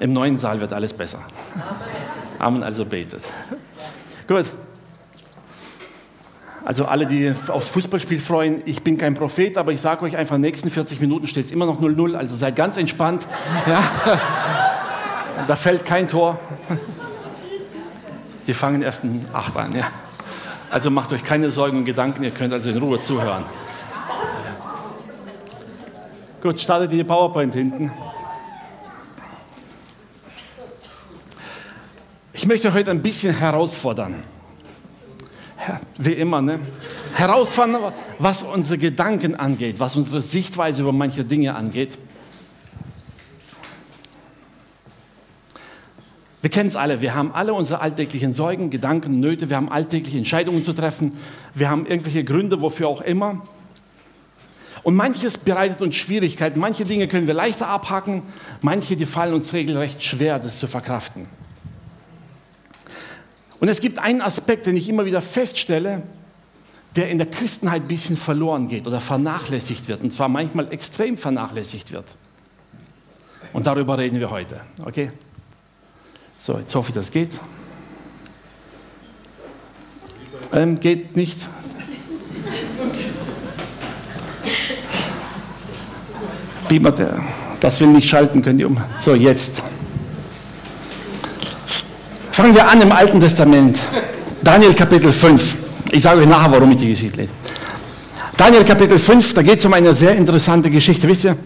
Im neuen Saal wird alles besser. Amen, also betet. Gut. Also alle, die aufs Fußballspiel freuen, ich bin kein Prophet, aber ich sage euch einfach, in den nächsten 40 Minuten steht es immer noch 0-0, also seid ganz entspannt. Ja. Da fällt kein Tor. Die fangen erst in 8 an. Ja. Also macht euch keine Sorgen und Gedanken, ihr könnt also in Ruhe zuhören. Gut, startet die PowerPoint hinten. Ich möchte heute ein bisschen herausfordern. Wie immer, ne? Herausfordern, was unsere Gedanken angeht, was unsere Sichtweise über manche Dinge angeht. Wir kennen es alle, wir haben alle unsere alltäglichen Sorgen, Gedanken, Nöte, wir haben alltägliche Entscheidungen zu treffen, wir haben irgendwelche Gründe, wofür auch immer. Und manches bereitet uns Schwierigkeiten, manche Dinge können wir leichter abhaken, manche, die fallen uns regelrecht schwer, das zu verkraften. Und es gibt einen Aspekt, den ich immer wieder feststelle, der in der Christenheit ein bisschen verloren geht oder vernachlässigt wird, und zwar manchmal extrem vernachlässigt wird. Und darüber reden wir heute. Okay? So, jetzt hoffe ich, das geht. Ähm, geht nicht. Beamer, das will nicht schalten, könnt ihr um. So, jetzt. Fangen wir an im Alten Testament. Daniel Kapitel 5. Ich sage euch nachher, warum ich die Geschichte lese. Daniel Kapitel 5, da geht es um eine sehr interessante Geschichte. Wisst ihr,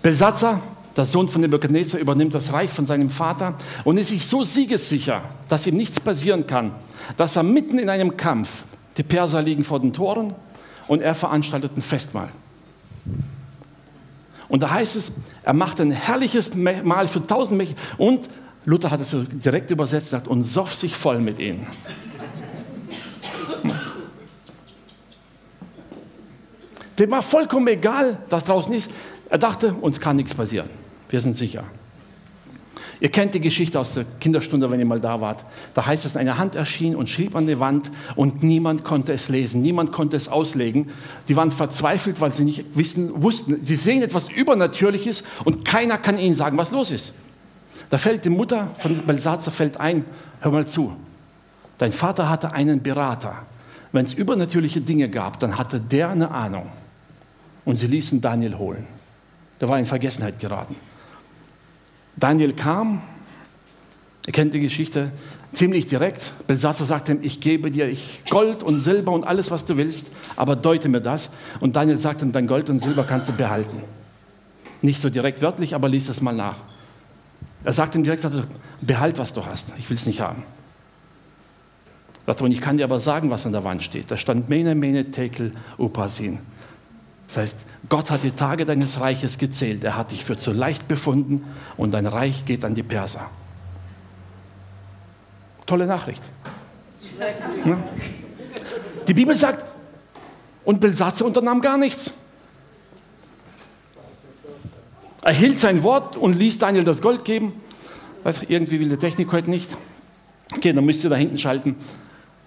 Belsatzer der Sohn von Nebuchadnezzar übernimmt das Reich von seinem Vater und ist sich so siegessicher, dass ihm nichts passieren kann, dass er mitten in einem Kampf, die Perser liegen vor den Toren und er veranstaltet ein Festmahl. Und da heißt es, er macht ein herrliches Mahl für tausend Mächte und Luther hat es so direkt übersetzt, sagt, und soff sich voll mit ihnen. Dem war vollkommen egal, dass draußen ist. Er dachte, uns kann nichts passieren. Wir sind sicher. Ihr kennt die Geschichte aus der Kinderstunde, wenn ihr mal da wart. Da heißt es, eine Hand erschien und schrieb an die Wand und niemand konnte es lesen, niemand konnte es auslegen. Die waren verzweifelt, weil sie nicht wissen, wussten, sie sehen etwas Übernatürliches und keiner kann ihnen sagen, was los ist. Da fällt die Mutter von Belsatzer fällt ein, hör mal zu, dein Vater hatte einen Berater. Wenn es übernatürliche Dinge gab, dann hatte der eine Ahnung. Und sie ließen Daniel holen. Der war in Vergessenheit geraten. Daniel kam, ihr kennt die Geschichte, ziemlich direkt. Belsatzer sagte ihm, ich gebe dir Gold und Silber und alles, was du willst, aber deute mir das. Und Daniel sagte ihm, dein Gold und Silber kannst du behalten. Nicht so direkt wörtlich, aber lies es mal nach. Er sagte ihm direkt, sagte, behalt, was du hast, ich will es nicht haben. Sagte, und ich kann dir aber sagen, was an der Wand steht. Da stand Mene, Mene, Tekel, Upasin. Das heißt, Gott hat die Tage deines Reiches gezählt. Er hat dich für zu leicht befunden und dein Reich geht an die Perser. Tolle Nachricht. Ja. Die Bibel sagt, und Belsatzer unternahm gar nichts. Er hielt sein Wort und ließ Daniel das Gold geben. Irgendwie will die Technik heute nicht. Okay, dann müsst ihr da hinten schalten.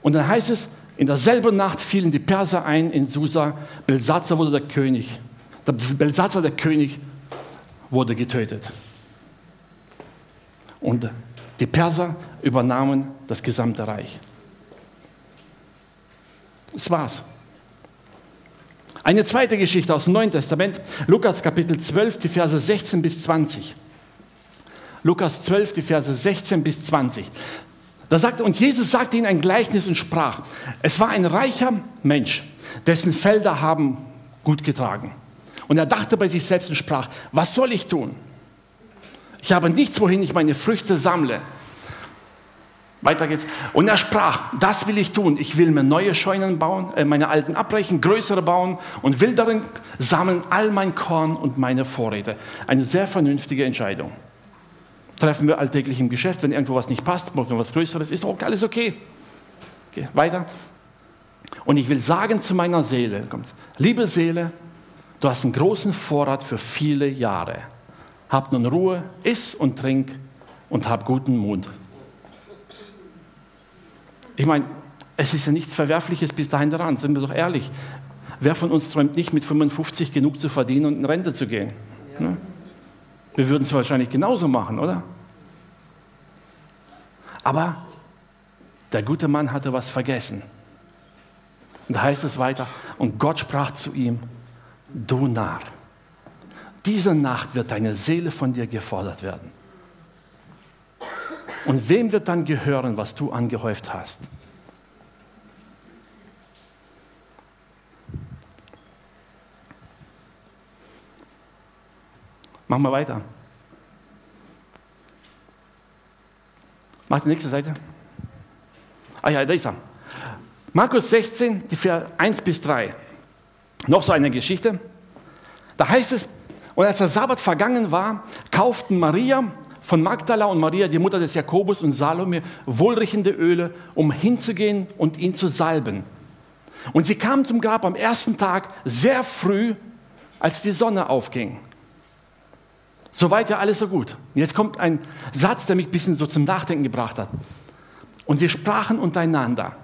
Und dann heißt es, in derselben Nacht fielen die Perser ein in Susa. Belsatzer wurde der König. Der Belsatzer, der König, wurde getötet. Und die Perser übernahmen das gesamte Reich. Das war's. Eine zweite Geschichte aus dem Neuen Testament, Lukas Kapitel 12, die Verse 16 bis 20. Lukas 12, die Verse 16 bis 20. Da sagte, und Jesus sagte ihnen ein Gleichnis und sprach, es war ein reicher Mensch, dessen Felder haben gut getragen. Und er dachte bei sich selbst und sprach, was soll ich tun? Ich habe nichts, wohin ich meine Früchte sammle. Weiter geht's. Und er sprach, das will ich tun. Ich will mir neue Scheunen bauen, äh, meine alten abbrechen, größere bauen und will darin sammeln all mein Korn und meine Vorräte. Eine sehr vernünftige Entscheidung treffen wir alltäglich im Geschäft, wenn irgendwo was nicht passt, braucht man was Größeres, ist auch alles okay. okay. Weiter. Und ich will sagen zu meiner Seele, kommt, liebe Seele, du hast einen großen Vorrat für viele Jahre. Hab nun Ruhe, iss und trink und hab guten Mut. Ich meine, es ist ja nichts Verwerfliches bis dahin daran, sind wir doch ehrlich. Wer von uns träumt nicht, mit 55 genug zu verdienen und in Rente zu gehen? Ja. Ne? Wir würden es wahrscheinlich genauso machen, oder? Aber der gute Mann hatte was vergessen. Und da heißt es weiter, und Gott sprach zu ihm, du Narr, diese Nacht wird deine Seele von dir gefordert werden. Und wem wird dann gehören, was du angehäuft hast? Machen wir weiter. Mach die nächste Seite. Ah ja, da ist er. Markus 16, die Vers 1 bis 3. Noch so eine Geschichte. Da heißt es, und als der Sabbat vergangen war, kauften Maria von Magdala und Maria, die Mutter des Jakobus und Salome, wohlriechende Öle, um hinzugehen und ihn zu salben. Und sie kamen zum Grab am ersten Tag sehr früh, als die Sonne aufging. Soweit ja alles so gut. Jetzt kommt ein Satz, der mich ein bisschen so zum Nachdenken gebracht hat. Und sie sprachen untereinander,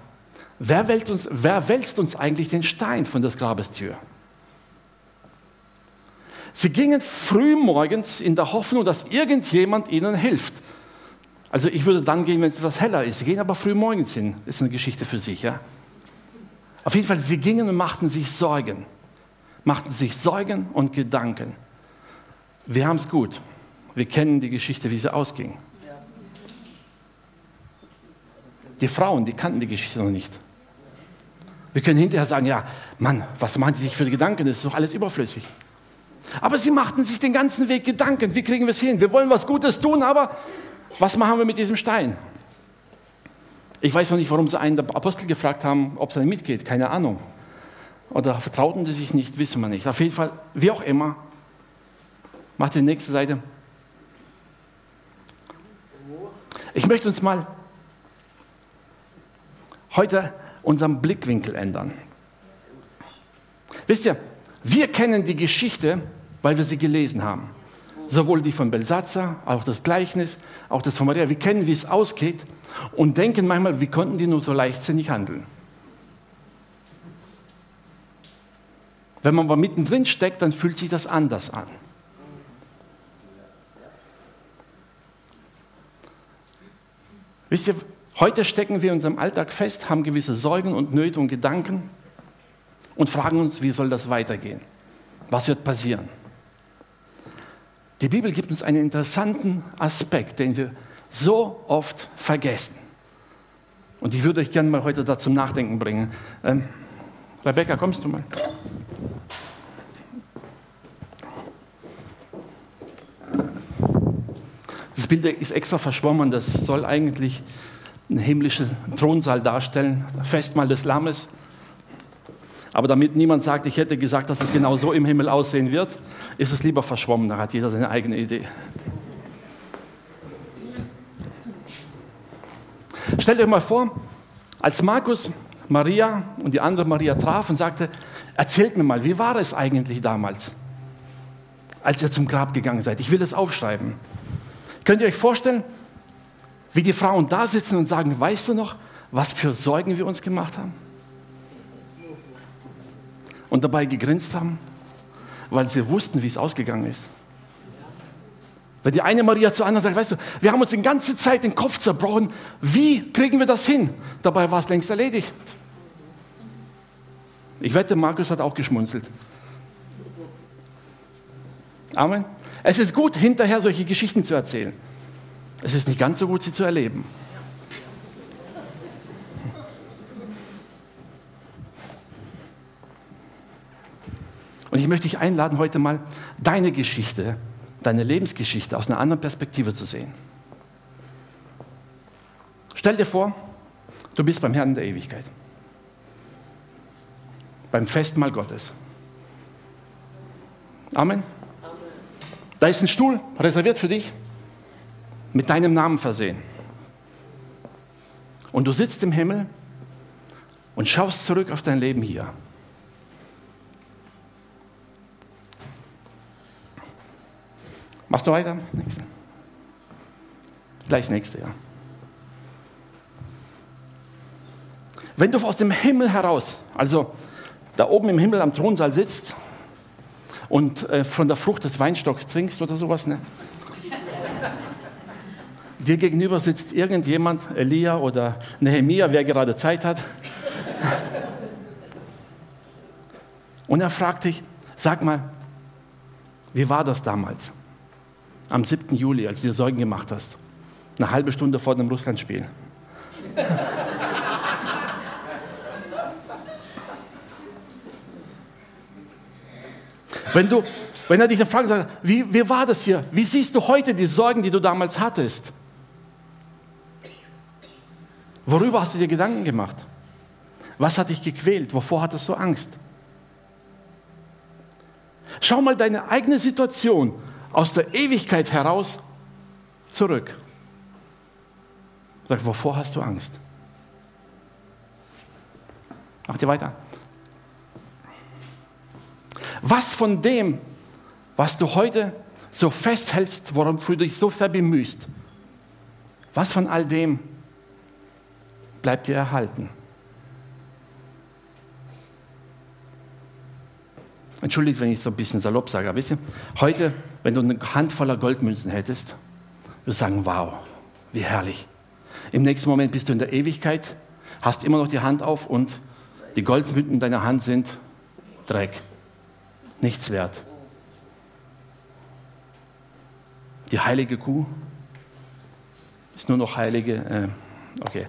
wer wälzt uns, wer wälzt uns eigentlich den Stein von des Grabes Tür? Sie gingen früh morgens in der Hoffnung, dass irgendjemand ihnen hilft. Also ich würde dann gehen, wenn es etwas heller ist. Sie gehen aber früh morgens hin. Ist eine Geschichte für sich. Ja? Auf jeden Fall, sie gingen und machten sich Sorgen. Machten sich Sorgen und Gedanken. Wir haben es gut. Wir kennen die Geschichte, wie sie ausging. Die Frauen, die kannten die Geschichte noch nicht. Wir können hinterher sagen, ja, Mann, was machen die sich für Gedanken? Das ist doch alles überflüssig. Aber sie machten sich den ganzen Weg Gedanken, wie kriegen wir es hin? Wir wollen was Gutes tun, aber was machen wir mit diesem Stein? Ich weiß noch nicht, warum sie einen der Apostel gefragt haben, ob es mitgeht, keine Ahnung. Oder vertrauten sie sich nicht, wissen wir nicht. Auf jeden Fall, wie auch immer, Mach die nächste Seite. Ich möchte uns mal heute unseren Blickwinkel ändern. Wisst ihr, wir kennen die Geschichte, weil wir sie gelesen haben. Sowohl die von Belsatzer, auch das Gleichnis, auch das von Maria. Wir kennen, wie es ausgeht und denken manchmal, wie konnten die nur so leichtsinnig handeln. Wenn man aber mittendrin steckt, dann fühlt sich das anders an. Wisst ihr, heute stecken wir in unserem Alltag fest, haben gewisse Sorgen und Nöte und Gedanken und fragen uns, wie soll das weitergehen? Was wird passieren? Die Bibel gibt uns einen interessanten Aspekt, den wir so oft vergessen. Und ich würde euch gerne mal heute dazu Nachdenken bringen. Ähm, Rebecca, kommst du mal? Das Bild ist extra verschwommen, das soll eigentlich einen himmlischen Thronsaal darstellen, Festmahl des Lammes. Aber damit niemand sagt, ich hätte gesagt, dass es genau so im Himmel aussehen wird, ist es lieber verschwommen, da hat jeder seine eigene Idee. Stellt euch mal vor, als Markus Maria und die andere Maria traf und sagte, erzählt mir mal, wie war es eigentlich damals, als ihr zum Grab gegangen seid? Ich will es aufschreiben. Könnt ihr euch vorstellen, wie die Frauen da sitzen und sagen, weißt du noch, was für Sorgen wir uns gemacht haben? Und dabei gegrinst haben, weil sie wussten, wie es ausgegangen ist. Wenn die eine Maria zur anderen sagt, weißt du, wir haben uns die ganze Zeit den Kopf zerbrochen, wie kriegen wir das hin? Dabei war es längst erledigt. Ich wette, Markus hat auch geschmunzelt. Amen. Es ist gut, hinterher solche Geschichten zu erzählen. Es ist nicht ganz so gut, sie zu erleben. Und ich möchte dich einladen, heute mal deine Geschichte, deine Lebensgeschichte aus einer anderen Perspektive zu sehen. Stell dir vor, du bist beim Herrn der Ewigkeit, beim Festmahl Gottes. Amen. Da ist ein Stuhl reserviert für dich, mit deinem Namen versehen. Und du sitzt im Himmel und schaust zurück auf dein Leben hier. Machst du weiter? Nächste. Gleich das nächste, ja. Wenn du aus dem Himmel heraus, also da oben im Himmel am Thronsaal sitzt und äh, von der Frucht des Weinstocks trinkst oder sowas. Ne? Dir gegenüber sitzt irgendjemand, Elia oder Nehemia, wer gerade Zeit hat. Und er fragt dich, sag mal, wie war das damals? Am 7. Juli, als du dir Sorgen gemacht hast. Eine halbe Stunde vor dem Russlandspiel. Wenn, du, wenn er dich dann fragt, wie, wie war das hier? Wie siehst du heute die Sorgen, die du damals hattest? Worüber hast du dir Gedanken gemacht? Was hat dich gequält? Wovor hattest du Angst? Schau mal deine eigene Situation aus der Ewigkeit heraus zurück. Sag, wovor hast du Angst? Mach dir weiter. Was von dem, was du heute so festhältst, worum du dich so sehr bemühst, was von all dem bleibt dir erhalten? Entschuldigt, wenn ich so ein bisschen salopp sage, aber wisst ihr, heute, wenn du eine Hand voller Goldmünzen hättest, würdest sagen, wow, wie herrlich. Im nächsten Moment bist du in der Ewigkeit, hast immer noch die Hand auf und die Goldmünzen in deiner Hand sind Dreck nichts wert. Die heilige Kuh ist nur noch heilige. Äh, okay.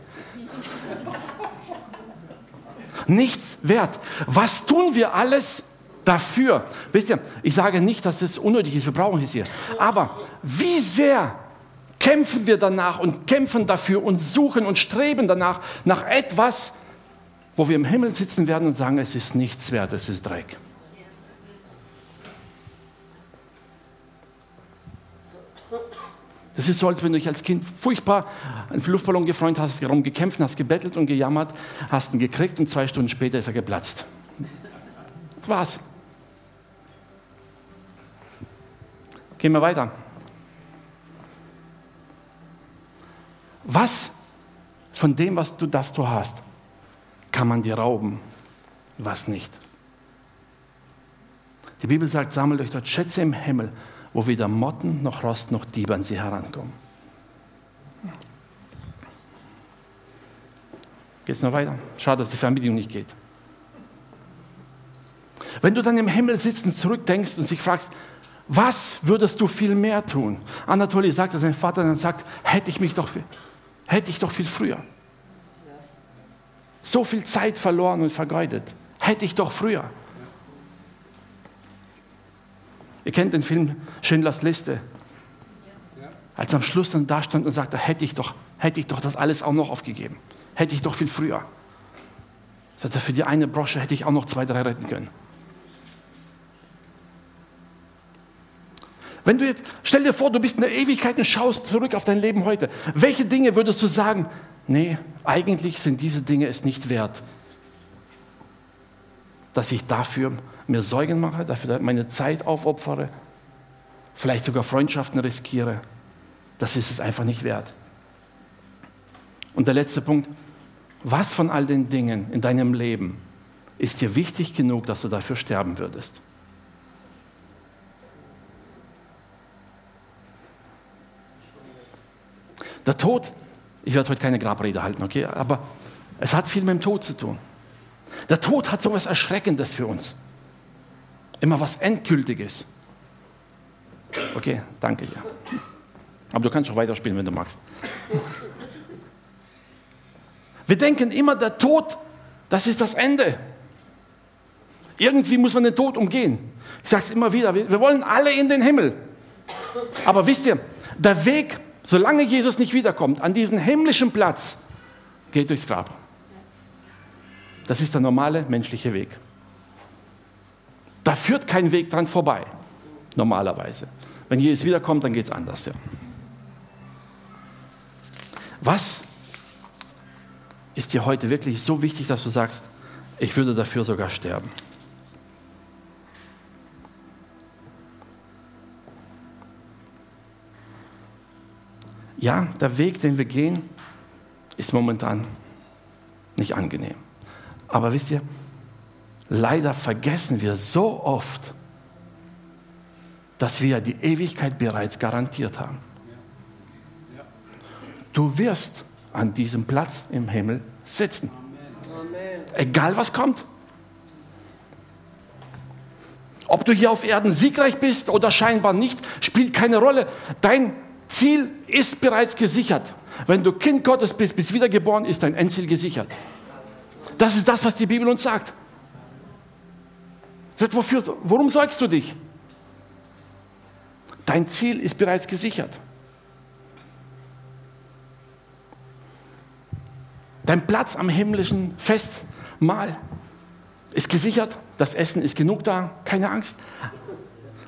nichts wert. Was tun wir alles dafür? Wisst ihr, ich sage nicht, dass es unnötig ist, wir brauchen es hier. Aber wie sehr kämpfen wir danach und kämpfen dafür und suchen und streben danach nach etwas, wo wir im Himmel sitzen werden und sagen, es ist nichts wert, es ist Dreck. Das ist so, als wenn du dich als Kind furchtbar einen Luftballon gefreut hast, darum gekämpft, hast gebettelt und gejammert, hast ihn gekriegt und zwei Stunden später ist er geplatzt. Das war's. Gehen wir weiter. Was von dem, was du, das du hast, kann man dir rauben, was nicht? Die Bibel sagt, sammelt euch dort Schätze im Himmel, wo weder Motten noch Rost noch Diebe an sie herankommen. Geht es noch weiter? Schade, dass die Fernbedienung nicht geht. Wenn du dann im Himmel sitzt und zurückdenkst und sich fragst, was würdest du viel mehr tun? Anatoly sagt, dass sein Vater dann sagt, hätte ich mich doch, hätte ich doch viel früher. So viel Zeit verloren und vergeudet. Hätte ich doch früher. Ihr kennt den Film Schindlers Liste. Als er am Schluss dann da stand und sagte, hätte ich doch, hätte ich doch das alles auch noch aufgegeben. Hätte ich doch viel früher. Sagt er, für die eine Brosche hätte ich auch noch zwei, drei retten können. Wenn du jetzt, stell dir vor, du bist in der Ewigkeit und schaust zurück auf dein Leben heute. Welche Dinge würdest du sagen, nee, eigentlich sind diese Dinge es nicht wert, dass ich dafür mir Sorgen mache, dafür meine Zeit aufopfere, vielleicht sogar Freundschaften riskiere. Das ist es einfach nicht wert. Und der letzte Punkt, was von all den Dingen in deinem Leben ist dir wichtig genug, dass du dafür sterben würdest? Der Tod, ich werde heute keine Grabrede halten, okay, aber es hat viel mit dem Tod zu tun. Der Tod hat so etwas Erschreckendes für uns immer was Endgültiges. Okay, danke dir. Aber du kannst auch weiterspielen, wenn du magst. Wir denken immer, der Tod, das ist das Ende. Irgendwie muss man den Tod umgehen. Ich sage es immer wieder, wir wollen alle in den Himmel. Aber wisst ihr, der Weg, solange Jesus nicht wiederkommt, an diesen himmlischen Platz, geht durchs Grab. Das ist der normale menschliche Weg. Da führt kein Weg dran vorbei, normalerweise. Wenn Jesus wiederkommt, dann geht es anders. Ja. Was ist dir heute wirklich so wichtig, dass du sagst, ich würde dafür sogar sterben? Ja, der Weg, den wir gehen, ist momentan nicht angenehm. Aber wisst ihr, leider vergessen wir so oft, dass wir die Ewigkeit bereits garantiert haben. Du wirst an diesem Platz im Himmel sitzen. Egal was kommt. Ob du hier auf Erden siegreich bist oder scheinbar nicht, spielt keine Rolle. Dein Ziel ist bereits gesichert. Wenn du Kind Gottes bist, bist wiedergeboren, ist dein Endziel gesichert. Das ist das, was die Bibel uns sagt. Sagt, wofür, worum sorgst du dich? Dein Ziel ist bereits gesichert. Dein Platz am himmlischen Festmahl ist gesichert. Das Essen ist genug da. Keine Angst.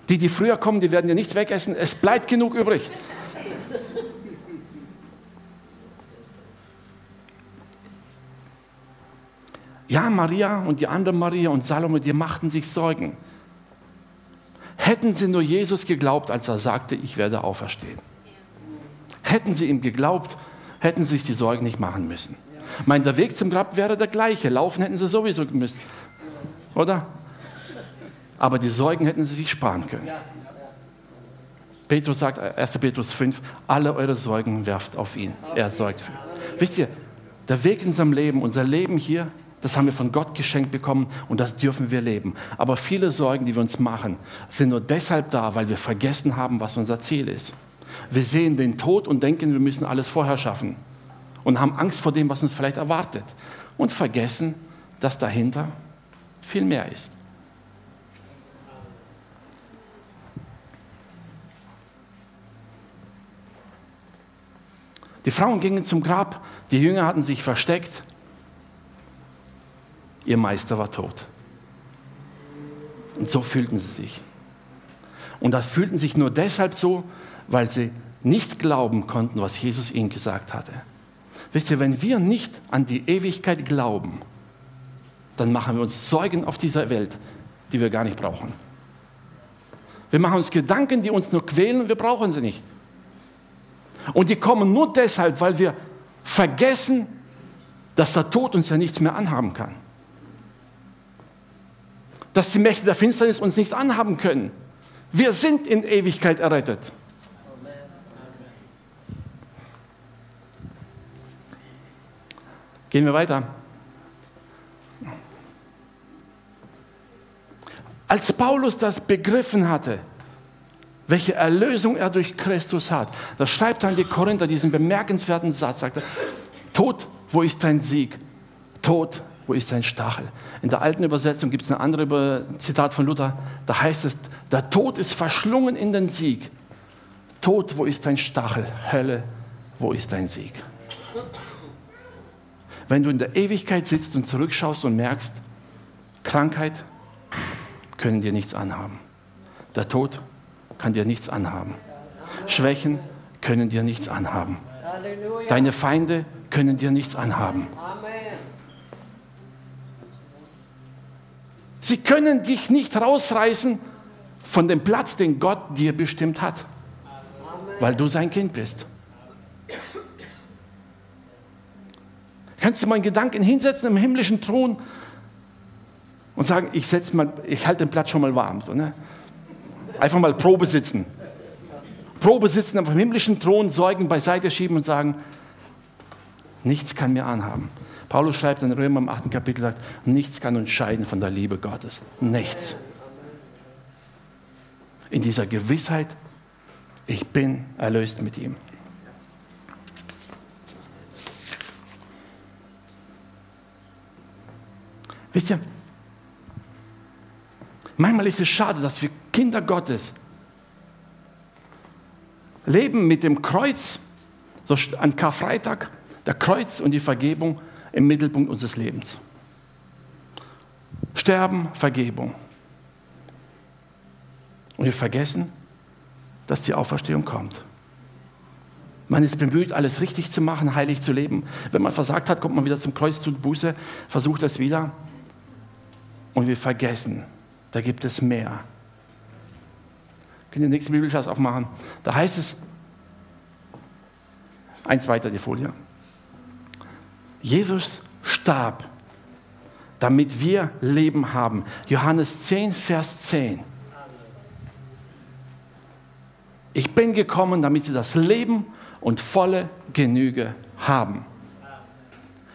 Die, die früher kommen, die werden dir nichts wegessen. Es bleibt genug übrig. Ja, Maria und die andere Maria und Salome, die machten sich Sorgen. Hätten sie nur Jesus geglaubt, als er sagte, ich werde auferstehen. Hätten sie ihm geglaubt, hätten sie sich die Sorgen nicht machen müssen. Ich meine, der Weg zum Grab wäre der gleiche. Laufen hätten sie sowieso müssen. Oder? Aber die Sorgen hätten sie sich sparen können. Petrus sagt, 1. Petrus 5, alle eure Sorgen werft auf ihn. Er sorgt für. Wisst ihr, der Weg in unserem Leben, unser Leben hier, das haben wir von Gott geschenkt bekommen und das dürfen wir leben. Aber viele Sorgen, die wir uns machen, sind nur deshalb da, weil wir vergessen haben, was unser Ziel ist. Wir sehen den Tod und denken, wir müssen alles vorher schaffen und haben Angst vor dem, was uns vielleicht erwartet und vergessen, dass dahinter viel mehr ist. Die Frauen gingen zum Grab, die Jünger hatten sich versteckt ihr Meister war tot. Und so fühlten sie sich. Und das fühlten sich nur deshalb so, weil sie nicht glauben konnten, was Jesus ihnen gesagt hatte. Wisst ihr, wenn wir nicht an die Ewigkeit glauben, dann machen wir uns Sorgen auf dieser Welt, die wir gar nicht brauchen. Wir machen uns Gedanken, die uns nur quälen wir brauchen sie nicht. Und die kommen nur deshalb, weil wir vergessen, dass der Tod uns ja nichts mehr anhaben kann dass die Mächte der Finsternis uns nichts anhaben können. Wir sind in Ewigkeit errettet. Gehen wir weiter. Als Paulus das begriffen hatte, welche Erlösung er durch Christus hat, da schreibt er an die Korinther diesen bemerkenswerten Satz, sagt er, Tod, wo ist dein Sieg? Tod, wo ist sein Stachel? In der alten Übersetzung gibt es ein anderes Zitat von Luther, da heißt es, der Tod ist verschlungen in den Sieg. Tod, wo ist dein Stachel? Hölle, wo ist dein Sieg? Wenn du in der Ewigkeit sitzt und zurückschaust und merkst, Krankheit können dir nichts anhaben. Der Tod kann dir nichts anhaben. Schwächen können dir nichts anhaben. Deine Feinde können dir nichts anhaben. Sie können dich nicht rausreißen von dem Platz, den Gott dir bestimmt hat, weil du sein Kind bist. Kannst du mal einen Gedanken hinsetzen im himmlischen Thron und sagen, ich, ich halte den Platz schon mal warm. So, ne? Einfach mal Probe sitzen. Probe sitzen dem himmlischen Thron, Sorgen beiseite schieben und sagen, nichts kann mir anhaben. Paulus schreibt in Römer im 8. Kapitel, sagt, nichts kann uns scheiden von der Liebe Gottes. Nichts. In dieser Gewissheit, ich bin erlöst mit ihm. Wisst ihr, manchmal ist es schade, dass wir Kinder Gottes leben mit dem Kreuz, so an Karfreitag, der Kreuz und die Vergebung im Mittelpunkt unseres Lebens. Sterben, Vergebung. Und wir vergessen, dass die Auferstehung kommt. Man ist bemüht, alles richtig zu machen, heilig zu leben. Wenn man versagt hat, kommt man wieder zum Kreuz zu Buße, versucht es wieder. Und wir vergessen, da gibt es mehr. Können wir den nächsten Bibelvers aufmachen? Da heißt es, eins weiter die Folie. Jesus starb, damit wir Leben haben. Johannes 10, Vers 10. Ich bin gekommen, damit sie das Leben und volle Genüge haben.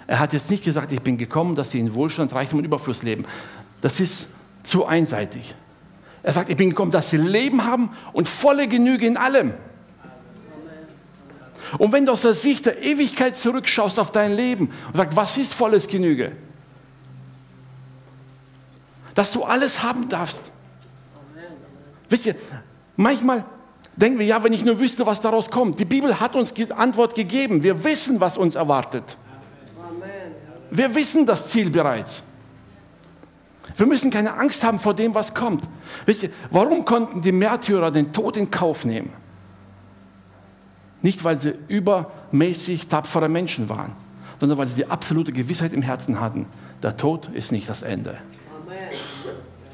Er hat jetzt nicht gesagt, ich bin gekommen, dass sie in Wohlstand, Reichtum und Überfluss leben. Das ist zu einseitig. Er sagt, ich bin gekommen, dass sie Leben haben und volle Genüge in allem. Und wenn du aus der Sicht der Ewigkeit zurückschaust auf dein Leben und sagst, was ist volles Genüge? Dass du alles haben darfst. Wisst ihr, manchmal denken wir, ja, wenn ich nur wüsste, was daraus kommt. Die Bibel hat uns die Antwort gegeben. Wir wissen, was uns erwartet. Wir wissen das Ziel bereits. Wir müssen keine Angst haben vor dem, was kommt. Wisst ihr, warum konnten die Märtyrer den Tod in Kauf nehmen? Nicht, weil sie übermäßig tapfere Menschen waren, sondern weil sie die absolute Gewissheit im Herzen hatten. Der Tod ist nicht das Ende.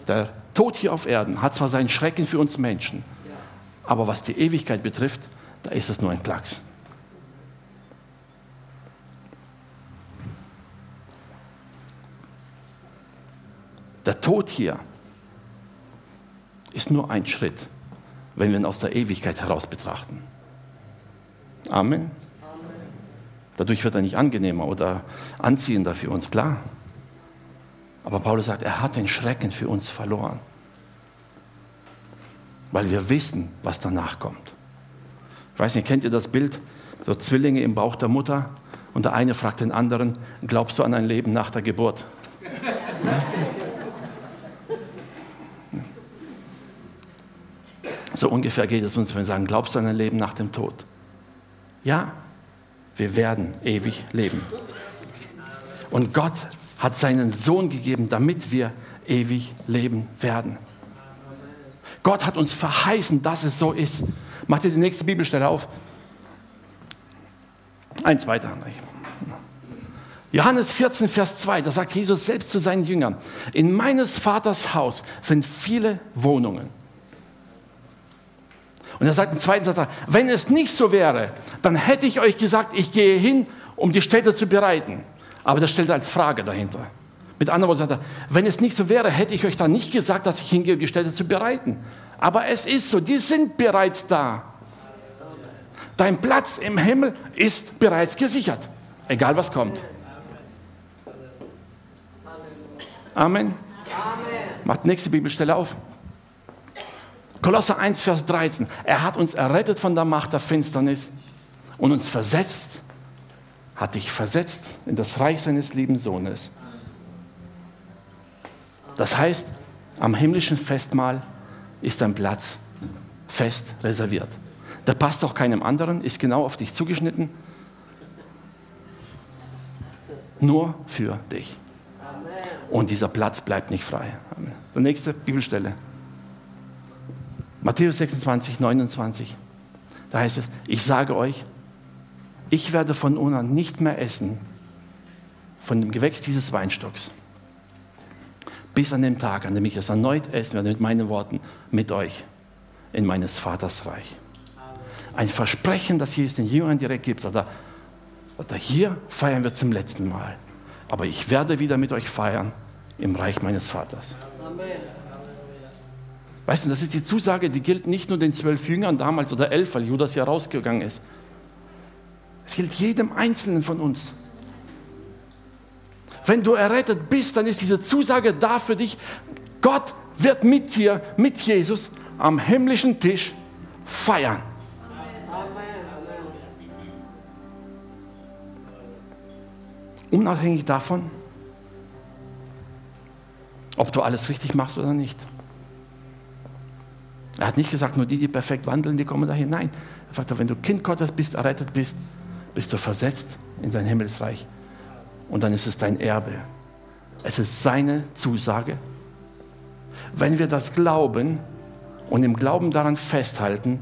Der Tod hier auf Erden hat zwar seinen Schrecken für uns Menschen, aber was die Ewigkeit betrifft, da ist es nur ein Klacks. Der Tod hier ist nur ein Schritt, wenn wir ihn aus der Ewigkeit heraus betrachten. Amen. Dadurch wird er nicht angenehmer oder anziehender für uns, klar. Aber Paulus sagt, er hat den Schrecken für uns verloren, weil wir wissen, was danach kommt. Ich weiß nicht, kennt ihr das Bild? So Zwillinge im Bauch der Mutter und der eine fragt den anderen, glaubst du an ein Leben nach der Geburt? So ungefähr geht es uns, wenn wir sagen, glaubst du an ein Leben nach dem Tod? Ja, wir werden ewig leben. Und Gott hat seinen Sohn gegeben, damit wir ewig leben werden. Gott hat uns verheißen, dass es so ist. Macht ihr die nächste Bibelstelle auf? Eins weiter. Johannes 14, Vers 2, da sagt Jesus selbst zu seinen Jüngern, in meines Vaters Haus sind viele Wohnungen. Und er sagt im zweiten Satz, wenn es nicht so wäre, dann hätte ich euch gesagt, ich gehe hin, um die Städte zu bereiten. Aber das stellt er als Frage dahinter. Mit anderen Worten sagt er, wenn es nicht so wäre, hätte ich euch dann nicht gesagt, dass ich hingehe, um die Städte zu bereiten. Aber es ist so, die sind bereits da. Dein Platz im Himmel ist bereits gesichert, egal was kommt. Amen. Amen. Macht nächste Bibelstelle auf. Kolosser 1, Vers 13. Er hat uns errettet von der Macht der Finsternis und uns versetzt, hat dich versetzt in das Reich seines lieben Sohnes. Das heißt, am himmlischen Festmahl ist dein Platz fest reserviert. Der passt auch keinem anderen, ist genau auf dich zugeschnitten. Nur für dich. Und dieser Platz bleibt nicht frei. Die nächste Bibelstelle. Matthäus 26, 29. Da heißt es, ich sage euch, ich werde von nun an nicht mehr essen von dem Gewächs dieses Weinstocks, bis an den Tag, an dem ich es erneut essen werde mit meinen Worten, mit euch in meines Vaters Reich. Ein Versprechen, das Jesus den Jüngern direkt gibt. Sagt er, sagt er, hier feiern wir zum letzten Mal. Aber ich werde wieder mit euch feiern im Reich meines Vaters. Amen. Weißt du, das ist die Zusage, die gilt nicht nur den zwölf Jüngern damals oder elf, weil Judas ja rausgegangen ist. Es gilt jedem Einzelnen von uns. Wenn du errettet bist, dann ist diese Zusage da für dich. Gott wird mit dir, mit Jesus am himmlischen Tisch feiern. Unabhängig davon, ob du alles richtig machst oder nicht. Er hat nicht gesagt, nur die, die perfekt wandeln, die kommen dahin. Nein, er sagte, wenn du Kind Gottes bist, errettet bist, bist du versetzt in sein Himmelsreich. Und dann ist es dein Erbe. Es ist seine Zusage. Wenn wir das glauben und im Glauben daran festhalten,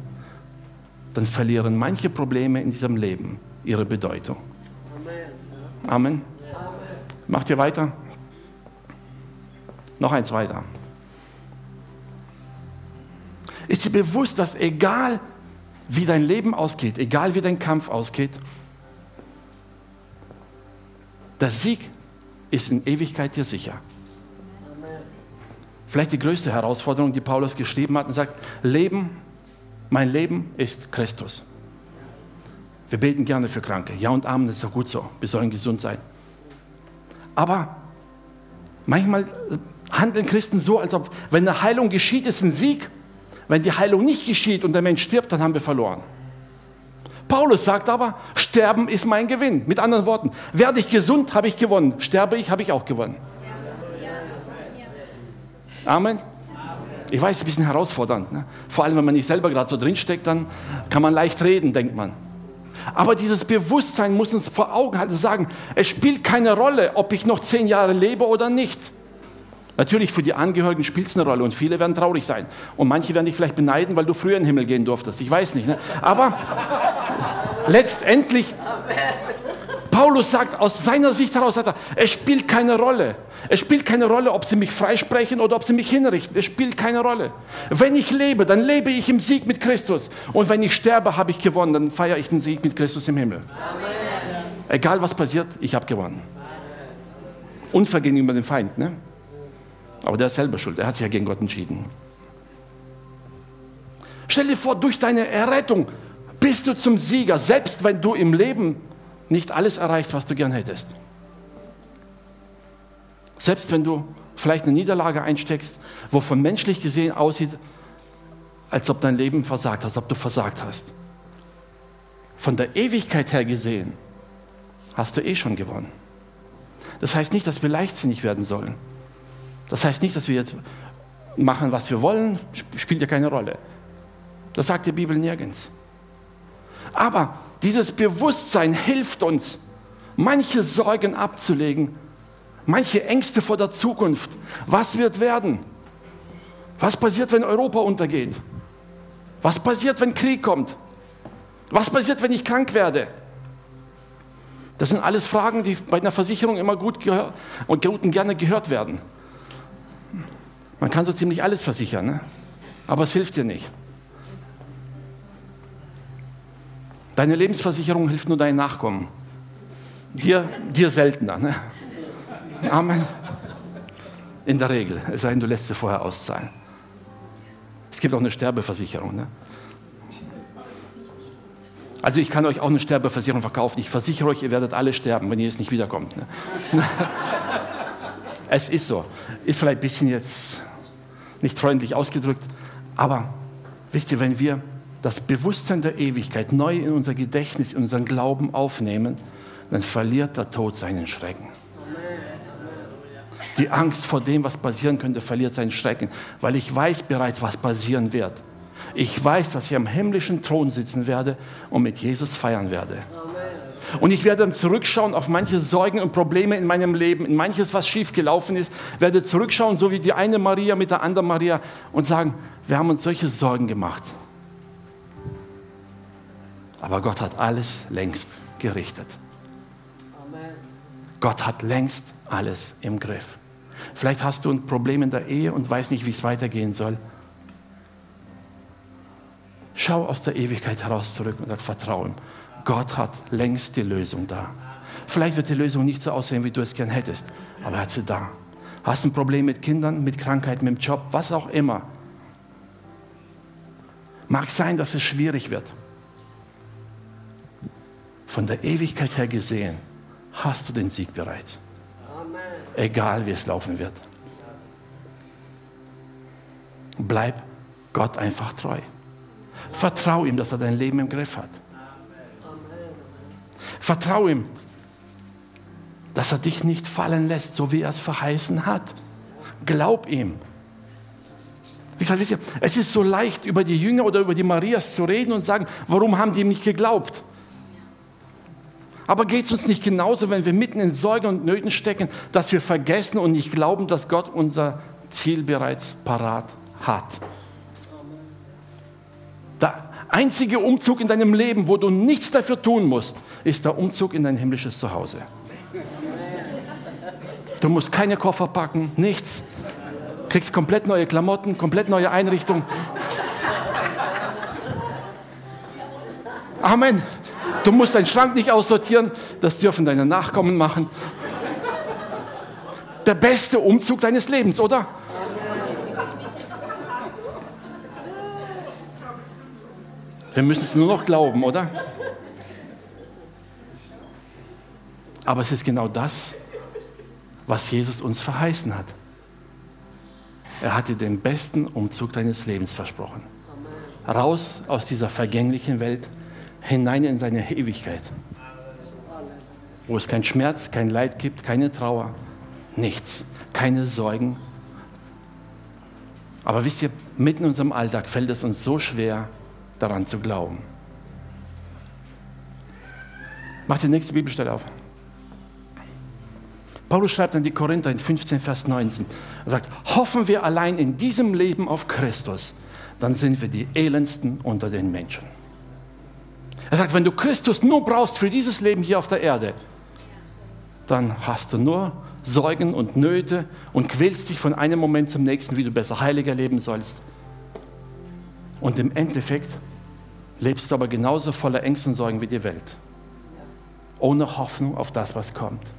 dann verlieren manche Probleme in diesem Leben ihre Bedeutung. Amen. Amen. Macht ihr weiter? Noch eins weiter. Ist dir bewusst, dass egal wie dein Leben ausgeht, egal wie dein Kampf ausgeht, der Sieg ist in Ewigkeit dir sicher. Vielleicht die größte Herausforderung, die Paulus geschrieben hat und sagt, Leben Mein Leben ist Christus. Wir beten gerne für Kranke. Ja und Amen, das ist doch gut so. Wir sollen gesund sein. Aber manchmal handeln Christen so, als ob, wenn eine Heilung geschieht, ist ein Sieg. Wenn die Heilung nicht geschieht und der Mensch stirbt, dann haben wir verloren. Paulus sagt aber, Sterben ist mein Gewinn. Mit anderen Worten, werde ich gesund, habe ich gewonnen. Sterbe ich, habe ich auch gewonnen. Amen. Ich weiß, ein bisschen herausfordernd. Ne? Vor allem, wenn man nicht selber gerade so drinsteckt, dann kann man leicht reden, denkt man. Aber dieses Bewusstsein muss uns vor Augen halten und sagen, es spielt keine Rolle, ob ich noch zehn Jahre lebe oder nicht. Natürlich für die Angehörigen spielt es eine Rolle und viele werden traurig sein. Und manche werden dich vielleicht beneiden, weil du früher in den Himmel gehen durftest. Ich weiß nicht. Ne? Aber letztendlich, Paulus sagt aus seiner Sicht heraus, er, es spielt keine Rolle. Es spielt keine Rolle, ob sie mich freisprechen oder ob sie mich hinrichten. Es spielt keine Rolle. Wenn ich lebe, dann lebe ich im Sieg mit Christus. Und wenn ich sterbe, habe ich gewonnen. Dann feiere ich den Sieg mit Christus im Himmel. Amen. Egal was passiert, ich habe gewonnen. Unfair gegenüber dem Feind. Ne? Aber der ist selber schuld. Er hat sich ja gegen Gott entschieden. Stell dir vor, durch deine Errettung bist du zum Sieger, selbst wenn du im Leben nicht alles erreichst, was du gern hättest. Selbst wenn du vielleicht eine Niederlage einsteckst, wovon menschlich gesehen aussieht, als ob dein Leben versagt hast, als ob du versagt hast. Von der Ewigkeit her gesehen hast du eh schon gewonnen. Das heißt nicht, dass wir leichtsinnig werden sollen. Das heißt nicht, dass wir jetzt machen, was wir wollen, spielt ja keine Rolle. Das sagt die Bibel nirgends. Aber dieses Bewusstsein hilft uns, manche Sorgen abzulegen, manche Ängste vor der Zukunft. Was wird werden? Was passiert, wenn Europa untergeht? Was passiert, wenn Krieg kommt? Was passiert, wenn ich krank werde? Das sind alles Fragen, die bei einer Versicherung immer gut und gerne gehört werden. Man kann so ziemlich alles versichern, ne? aber es hilft dir nicht. Deine Lebensversicherung hilft nur deinen Nachkommen. Dir, dir seltener. Ne? Amen. In der Regel, es sei denn, du lässt sie vorher auszahlen. Es gibt auch eine Sterbeversicherung. Ne? Also ich kann euch auch eine Sterbeversicherung verkaufen. Ich versichere euch, ihr werdet alle sterben, wenn ihr jetzt nicht wiederkommt. Ne? es ist so. Ist vielleicht ein bisschen jetzt nicht freundlich ausgedrückt, aber wisst ihr, wenn wir das Bewusstsein der Ewigkeit neu in unser Gedächtnis, in unseren Glauben aufnehmen, dann verliert der Tod seinen Schrecken. Die Angst vor dem, was passieren könnte, verliert seinen Schrecken, weil ich weiß bereits, was passieren wird. Ich weiß, dass ich am himmlischen Thron sitzen werde und mit Jesus feiern werde. Und ich werde dann zurückschauen auf manche Sorgen und Probleme in meinem Leben, in manches, was schiefgelaufen ist, werde zurückschauen, so wie die eine Maria mit der anderen Maria und sagen, wir haben uns solche Sorgen gemacht. Aber Gott hat alles längst gerichtet. Amen. Gott hat längst alles im Griff. Vielleicht hast du ein Problem in der Ehe und weißt nicht, wie es weitergehen soll. Schau aus der Ewigkeit heraus zurück und sag, vertraue ihm. Gott hat längst die Lösung da. Vielleicht wird die Lösung nicht so aussehen, wie du es gern hättest, aber er hat sie da. Hast ein Problem mit Kindern, mit Krankheit, mit dem Job, was auch immer. Mag sein, dass es schwierig wird. Von der Ewigkeit her gesehen hast du den Sieg bereits. Egal wie es laufen wird. Bleib Gott einfach treu. Vertrau ihm, dass er dein Leben im Griff hat. Vertrau ihm, dass er dich nicht fallen lässt, so wie er es verheißen hat. Glaub ihm. Wie gesagt, wisst ihr, es ist so leicht, über die Jünger oder über die Marias zu reden und sagen, warum haben die ihm nicht geglaubt? Aber geht es uns nicht genauso, wenn wir mitten in Sorgen und Nöten stecken, dass wir vergessen und nicht glauben, dass Gott unser Ziel bereits parat hat? Der einzige Umzug in deinem Leben, wo du nichts dafür tun musst, ist der Umzug in dein himmlisches Zuhause. Du musst keine Koffer packen, nichts. Kriegst komplett neue Klamotten, komplett neue Einrichtung. Amen. Du musst deinen Schrank nicht aussortieren, das dürfen deine Nachkommen machen. Der beste Umzug deines Lebens, oder? Wir müssen es nur noch glauben, oder? Aber es ist genau das, was Jesus uns verheißen hat. Er hat dir den besten Umzug deines Lebens versprochen. Raus aus dieser vergänglichen Welt, hinein in seine Ewigkeit, wo es keinen Schmerz, kein Leid gibt, keine Trauer, nichts, keine Sorgen. Aber wisst ihr, mitten in unserem Alltag fällt es uns so schwer, daran zu glauben. Mach die nächste Bibelstelle auf. Paulus schreibt an die Korinther in 15, Vers 19. Er sagt, hoffen wir allein in diesem Leben auf Christus, dann sind wir die elendsten unter den Menschen. Er sagt, wenn du Christus nur brauchst für dieses Leben hier auf der Erde, dann hast du nur Sorgen und Nöte und quälst dich von einem Moment zum nächsten, wie du besser heiliger leben sollst. Und im Endeffekt lebst du aber genauso voller Ängste und Sorgen wie die Welt. Ohne Hoffnung auf das, was kommt.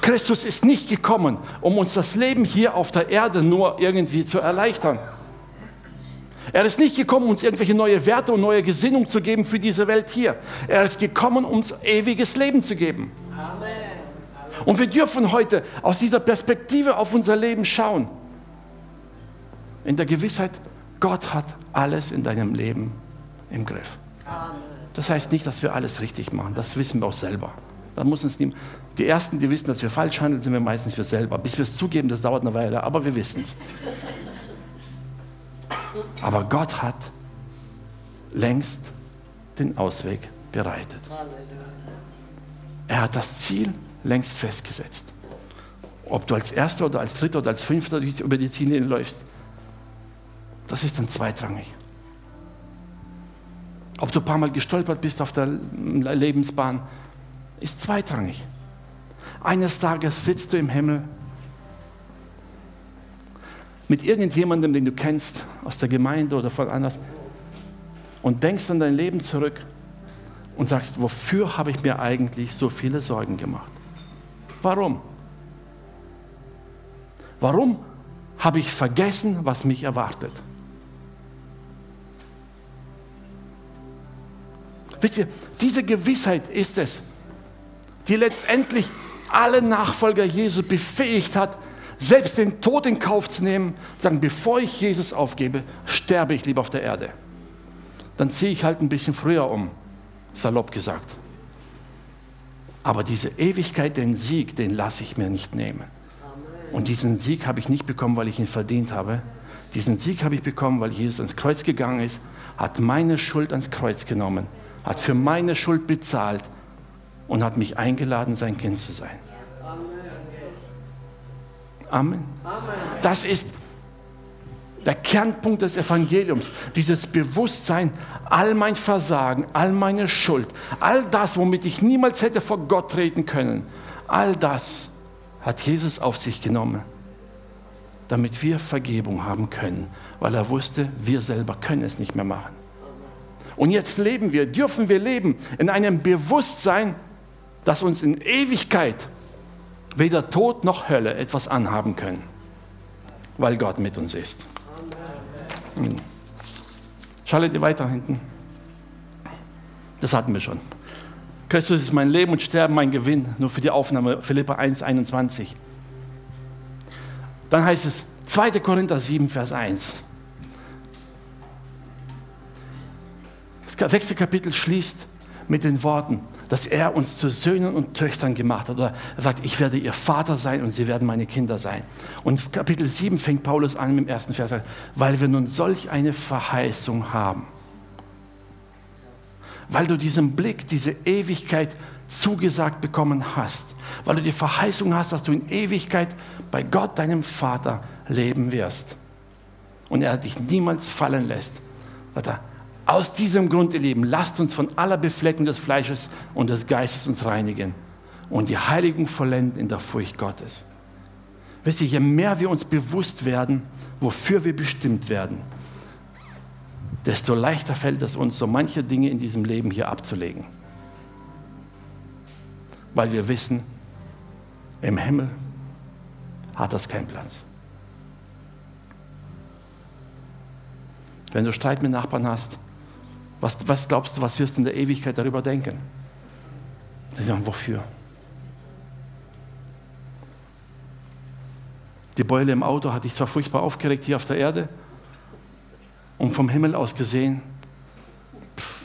Christus ist nicht gekommen, um uns das Leben hier auf der Erde nur irgendwie zu erleichtern. Er ist nicht gekommen, uns irgendwelche neue Werte und neue Gesinnung zu geben für diese Welt hier. Er ist gekommen, uns ewiges Leben zu geben. Amen. Und wir dürfen heute aus dieser Perspektive auf unser Leben schauen. In der Gewissheit, Gott hat alles in deinem Leben im Griff. Das heißt nicht, dass wir alles richtig machen. Das wissen wir auch selber. Da muss uns nie, die Ersten, die wissen, dass wir falsch handeln, sind wir meistens wir selber. Bis wir es zugeben, das dauert eine Weile, aber wir wissen es. Aber Gott hat längst den Ausweg bereitet. Er hat das Ziel längst festgesetzt. Ob du als Erster oder als Dritter oder als Fünfter über die Ziellinie läufst, das ist dann zweitrangig. Ob du ein paar Mal gestolpert bist auf der Lebensbahn, ist zweitrangig. Eines Tages sitzt du im Himmel mit irgendjemandem, den du kennst, aus der Gemeinde oder von anders, und denkst an dein Leben zurück und sagst, wofür habe ich mir eigentlich so viele Sorgen gemacht? Warum? Warum habe ich vergessen, was mich erwartet? Wisst ihr, diese Gewissheit ist es, die letztendlich alle Nachfolger Jesu befähigt hat, selbst den Tod in Kauf zu nehmen, sagen, bevor ich Jesus aufgebe, sterbe ich lieber auf der Erde. Dann ziehe ich halt ein bisschen früher um, salopp gesagt. Aber diese Ewigkeit, den Sieg, den lasse ich mir nicht nehmen. Und diesen Sieg habe ich nicht bekommen, weil ich ihn verdient habe. Diesen Sieg habe ich bekommen, weil Jesus ans Kreuz gegangen ist, hat meine Schuld ans Kreuz genommen, hat für meine Schuld bezahlt und hat mich eingeladen, sein Kind zu sein. Amen. Das ist der Kernpunkt des Evangeliums, dieses Bewusstsein, all mein Versagen, all meine Schuld, all das, womit ich niemals hätte vor Gott treten können, all das hat Jesus auf sich genommen, damit wir Vergebung haben können, weil er wusste, wir selber können es nicht mehr machen. Und jetzt leben wir, dürfen wir leben in einem Bewusstsein, dass uns in Ewigkeit weder Tod noch Hölle etwas anhaben können, weil Gott mit uns ist. Hm. Schalle dir weiter hinten. Das hatten wir schon. Christus ist mein Leben und Sterben mein Gewinn. Nur für die Aufnahme Philippa 1, 21. Dann heißt es 2. Korinther 7, Vers 1. Das sechste Kapitel schließt mit den Worten, dass er uns zu Söhnen und Töchtern gemacht hat. Oder er sagt, ich werde ihr Vater sein und sie werden meine Kinder sein. Und Kapitel 7 fängt Paulus an dem ersten Vers, weil wir nun solch eine Verheißung haben. Weil du diesen Blick, diese Ewigkeit zugesagt bekommen hast. Weil du die Verheißung hast, dass du in Ewigkeit bei Gott, deinem Vater, leben wirst. Und er dich niemals fallen lässt. Warte, aus diesem Grund, ihr Lieben, lasst uns von aller Befleckung des Fleisches und des Geistes uns reinigen und die Heiligung vollenden in der Furcht Gottes. Wisst ihr, je mehr wir uns bewusst werden, wofür wir bestimmt werden, desto leichter fällt es uns, so manche Dinge in diesem Leben hier abzulegen. Weil wir wissen, im Himmel hat das keinen Platz. Wenn du Streit mit Nachbarn hast, was, was glaubst du, was wirst du in der Ewigkeit darüber denken? Sie sagen, wofür? Die Beule im Auto hatte ich zwar furchtbar aufgeregt hier auf der Erde und vom Himmel aus gesehen, pff,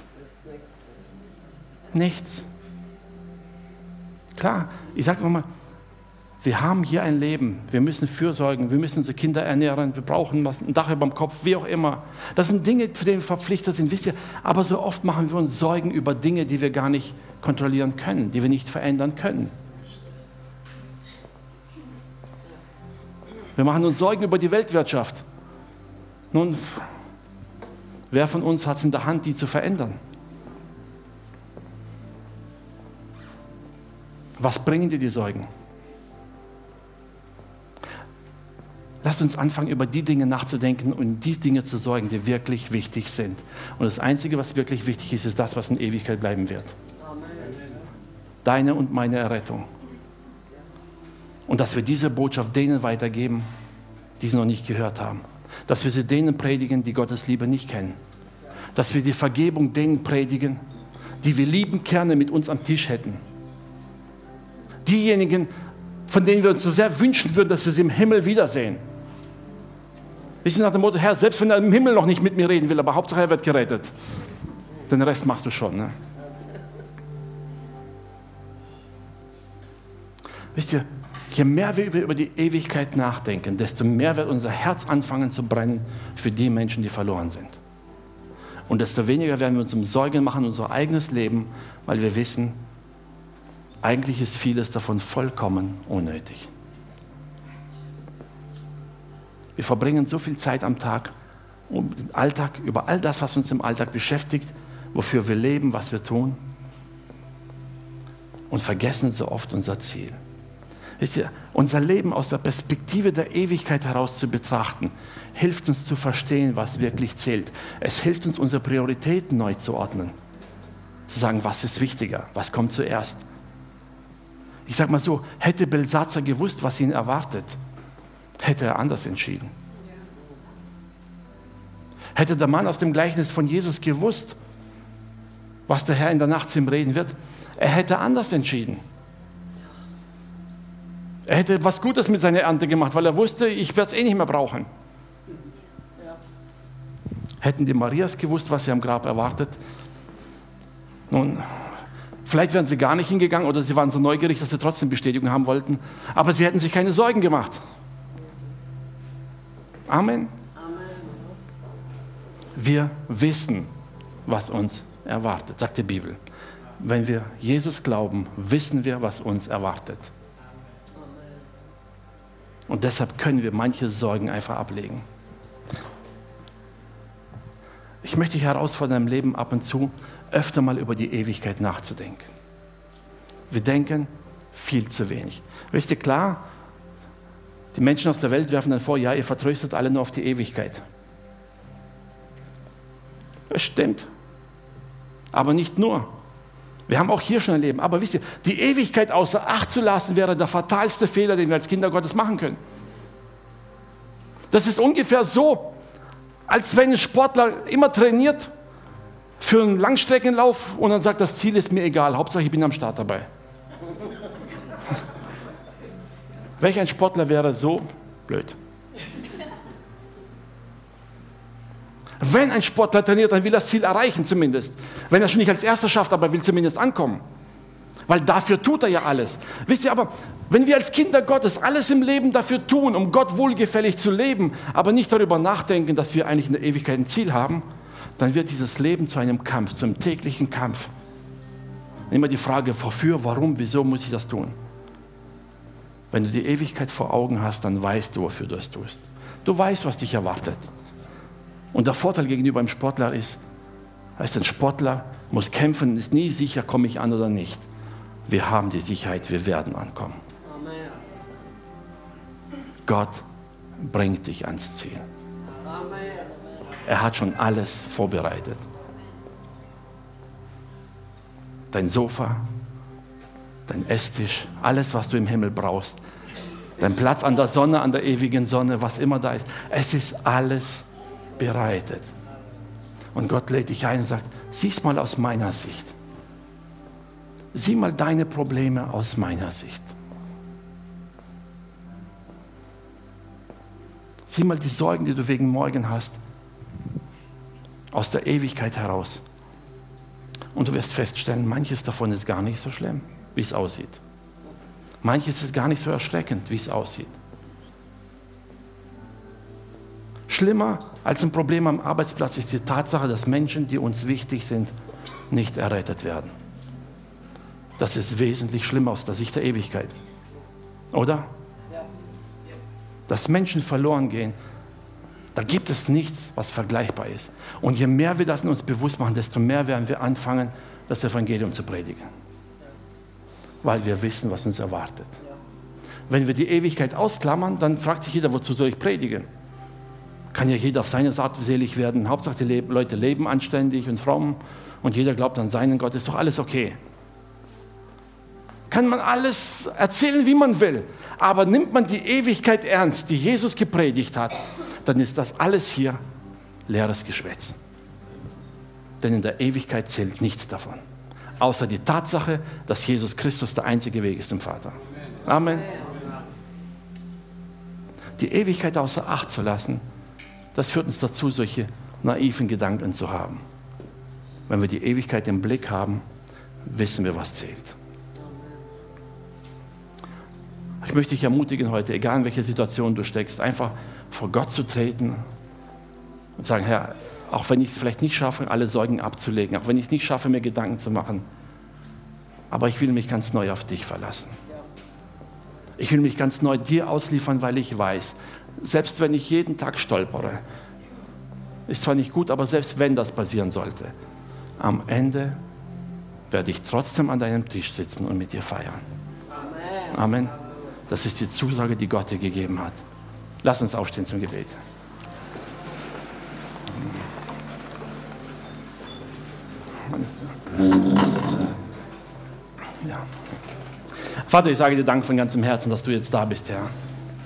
nichts. Klar, ich sage mal, wir haben hier ein Leben, wir müssen fürsorgen, wir müssen unsere Kinder ernähren, wir brauchen ein Dach über dem Kopf, wie auch immer. Das sind Dinge, für die wir verpflichtet sind, wisst ihr. Aber so oft machen wir uns Sorgen über Dinge, die wir gar nicht kontrollieren können, die wir nicht verändern können. Wir machen uns Sorgen über die Weltwirtschaft. Nun, wer von uns hat es in der Hand, die zu verändern? Was bringen dir die Sorgen? Lasst uns anfangen, über die Dinge nachzudenken und die Dinge zu sorgen, die wirklich wichtig sind. Und das Einzige, was wirklich wichtig ist, ist das, was in Ewigkeit bleiben wird. Deine und meine Errettung. Und dass wir diese Botschaft denen weitergeben, die sie noch nicht gehört haben. Dass wir sie denen predigen, die Gottes Liebe nicht kennen. Dass wir die Vergebung denen predigen, die wir lieben gerne mit uns am Tisch hätten. Diejenigen, von denen wir uns so sehr wünschen würden, dass wir sie im Himmel wiedersehen. Sie nach dem Motto, Herr, selbst wenn er im Himmel noch nicht mit mir reden will, aber Hauptsache er wird gerettet. Den Rest machst du schon. Ne? Wisst ihr, je mehr wir über die Ewigkeit nachdenken, desto mehr wird unser Herz anfangen zu brennen für die Menschen, die verloren sind. Und desto weniger werden wir uns um Sorgen machen, unser eigenes Leben, weil wir wissen, eigentlich ist vieles davon vollkommen unnötig. Wir verbringen so viel Zeit am Tag um den Alltag, über all das, was uns im Alltag beschäftigt, wofür wir leben, was wir tun und vergessen so oft unser Ziel. Ihr, unser Leben aus der Perspektive der Ewigkeit heraus zu betrachten, hilft uns zu verstehen, was wirklich zählt. Es hilft uns, unsere Prioritäten neu zu ordnen. Zu sagen, was ist wichtiger, was kommt zuerst. Ich sage mal so, hätte Belsatzer gewusst, was ihn erwartet, hätte er anders entschieden. Hätte der Mann aus dem Gleichnis von Jesus gewusst, was der Herr in der Nacht zu ihm reden wird, er hätte anders entschieden. Er hätte was Gutes mit seiner Ernte gemacht, weil er wusste, ich werde es eh nicht mehr brauchen. Hätten die Marias gewusst, was sie am Grab erwartet, nun, vielleicht wären sie gar nicht hingegangen oder sie waren so neugierig, dass sie trotzdem Bestätigung haben wollten, aber sie hätten sich keine Sorgen gemacht. Amen. Wir wissen, was uns erwartet, sagt die Bibel. Wenn wir Jesus glauben, wissen wir, was uns erwartet. Und deshalb können wir manche Sorgen einfach ablegen. Ich möchte dich herausfordern, im Leben ab und zu öfter mal über die Ewigkeit nachzudenken. Wir denken viel zu wenig. Wisst ihr, klar, die Menschen aus der Welt werfen dann vor, ja, ihr vertröstet alle nur auf die Ewigkeit. Es stimmt. Aber nicht nur. Wir haben auch hier schon ein Leben. Aber wisst ihr, die Ewigkeit außer Acht zu lassen, wäre der fatalste Fehler, den wir als Kinder Gottes machen können. Das ist ungefähr so, als wenn ein Sportler immer trainiert für einen Langstreckenlauf und dann sagt, das Ziel ist mir egal, Hauptsache ich bin am Start dabei. Welch ein Sportler wäre so blöd? Wenn ein Sportler trainiert, dann will er das Ziel erreichen zumindest. Wenn er es schon nicht als Erster schafft, aber will zumindest ankommen. Weil dafür tut er ja alles. Wisst ihr aber, wenn wir als Kinder Gottes alles im Leben dafür tun, um Gott wohlgefällig zu leben, aber nicht darüber nachdenken, dass wir eigentlich in der Ewigkeit ein Ziel haben, dann wird dieses Leben zu einem Kampf, zu einem täglichen Kampf. Immer die Frage, wofür, warum, wieso muss ich das tun? Wenn du die Ewigkeit vor Augen hast, dann weißt du, wofür du es tust. Du weißt, was dich erwartet. Und der Vorteil gegenüber einem Sportler ist, heißt, ein Sportler muss kämpfen, ist nie sicher, komme ich an oder nicht. Wir haben die Sicherheit, wir werden ankommen. Amen. Gott bringt dich ans Ziel. Amen. Er hat schon alles vorbereitet. Dein Sofa, dein Esstisch, alles, was du im Himmel brauchst, dein Platz an der Sonne, an der ewigen Sonne, was immer da ist. Es ist alles bereitet. Und Gott lädt dich ein und sagt, sieh's mal aus meiner Sicht. Sieh mal deine Probleme aus meiner Sicht. Sieh mal die Sorgen, die du wegen morgen hast, aus der Ewigkeit heraus. Und du wirst feststellen, manches davon ist gar nicht so schlimm, wie es aussieht. Manches ist gar nicht so erschreckend, wie es aussieht. Schlimmer als ein Problem am Arbeitsplatz ist die Tatsache, dass Menschen, die uns wichtig sind, nicht errettet werden. Das ist wesentlich schlimmer aus der Sicht der Ewigkeit. Oder? Dass Menschen verloren gehen, da gibt es nichts, was vergleichbar ist. Und je mehr wir das in uns bewusst machen, desto mehr werden wir anfangen, das Evangelium zu predigen. Weil wir wissen, was uns erwartet. Wenn wir die Ewigkeit ausklammern, dann fragt sich jeder, wozu soll ich predigen? Kann ja jeder auf seine Art selig werden. Hauptsache, die Leute leben anständig und fromm und jeder glaubt an seinen Gott. Ist doch alles okay. Kann man alles erzählen, wie man will. Aber nimmt man die Ewigkeit ernst, die Jesus gepredigt hat, dann ist das alles hier leeres Geschwätz. Denn in der Ewigkeit zählt nichts davon, außer die Tatsache, dass Jesus Christus der einzige Weg ist zum Vater. Amen. Die Ewigkeit außer Acht zu lassen, das führt uns dazu, solche naiven Gedanken zu haben. Wenn wir die Ewigkeit im Blick haben, wissen wir, was zählt. Ich möchte dich ermutigen heute, egal in welcher Situation du steckst, einfach vor Gott zu treten und sagen, Herr, auch wenn ich es vielleicht nicht schaffe, alle Sorgen abzulegen, auch wenn ich es nicht schaffe, mir Gedanken zu machen, aber ich will mich ganz neu auf dich verlassen. Ich will mich ganz neu dir ausliefern, weil ich weiß, selbst wenn ich jeden Tag stolpere, ist zwar nicht gut, aber selbst wenn das passieren sollte, am Ende werde ich trotzdem an deinem Tisch sitzen und mit dir feiern. Amen. Amen. Das ist die Zusage, die Gott dir gegeben hat. Lass uns aufstehen zum Gebet. Ja. Vater, ich sage dir Dank von ganzem Herzen, dass du jetzt da bist, Herr.